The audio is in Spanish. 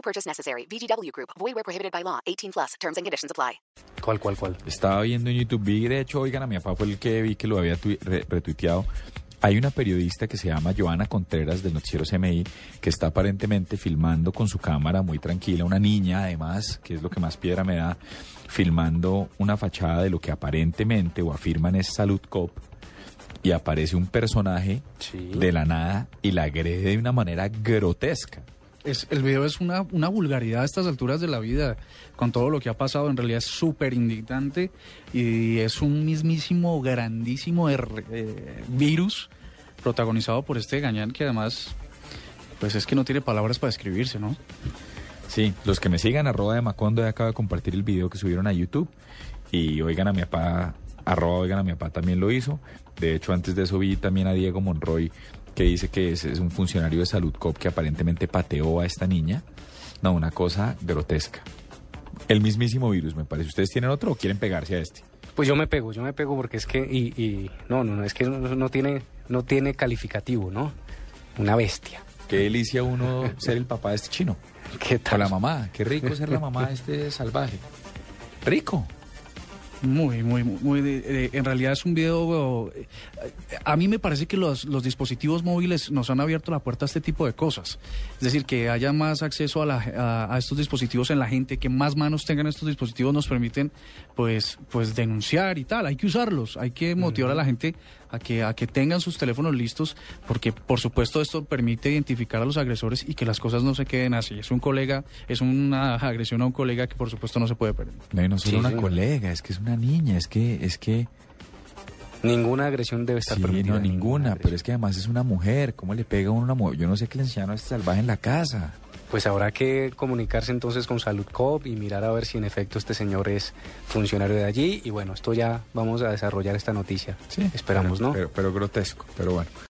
No purchase necessary. VGW Group. Void where prohibited by law. 18 plus. Terms and conditions apply. ¿Cuál, cuál, cuál? Estaba viendo en YouTube, vi, de hecho, oigan, a mi papá fue el que vi que lo había re- retuiteado. Hay una periodista que se llama Joana Contreras del noticiero CMI que está aparentemente filmando con su cámara muy tranquila, una niña además, que es lo que más piedra me da, filmando una fachada de lo que aparentemente o afirman es Salud Cop y aparece un personaje Sí. de la nada y la agrede de una manera grotesca. Es, el video es una, una vulgaridad a estas alturas de la vida, con todo lo que ha pasado, en realidad es súper indignante y es un mismísimo, grandísimo er- eh, virus protagonizado por este gañán que además, pues es que no tiene palabras para describirse, ¿no? Sí, los que me sigan, arroba de Macondo, acaba de compartir el video que subieron a YouTube. Y oigan a mi papá, arroba oigan a mi papá también lo hizo. De hecho, antes de eso vi también a Diego Monroy, que dice que es, es un funcionario de Salud Cop que aparentemente pateó a esta niña. No, una cosa grotesca. El mismísimo virus, me parece. ¿Ustedes tienen otro o quieren pegarse a este? Pues yo me pego, yo me pego porque es que y, y no, no, no, es que no, no tiene no tiene calificativo, ¿no? Una bestia. Qué delicia uno ser el papá de este chino. ¿Qué O tal? la mamá. Qué rico ser la mamá de este salvaje. Rico. Muy, muy, muy. de- de- en realidad es un video. eh, A mí me parece que los, los dispositivos móviles nos han abierto la puerta a este tipo de cosas. Es decir, que haya más acceso a, la- a- a estos dispositivos en la gente, que más manos tengan estos dispositivos nos permiten, pues, pues denunciar y tal. Hay que usarlos, hay que motivar a la gente a que, a que tengan sus teléfonos listos, porque por supuesto esto permite identificar a los agresores y que las cosas no se queden así. Es un colega, es una agresión a un colega que por supuesto no se puede permitir. No, y no solo Sí, una colega, es que es una niña, es que, es que. Ninguna agresión debe estar Sí, permitida. no, ninguna, pero es que además es una mujer. ¿Cómo le pega a una mujer? Yo no sé qué le enseñaron a este salvaje en la casa. Pues habrá que comunicarse entonces con Salud Cop y mirar a ver si en efecto este señor es funcionario de allí. Y bueno, esto ya vamos a desarrollar esta noticia. Esperamos, Pero- ¿no? Pero, pero grotesco, pero bueno.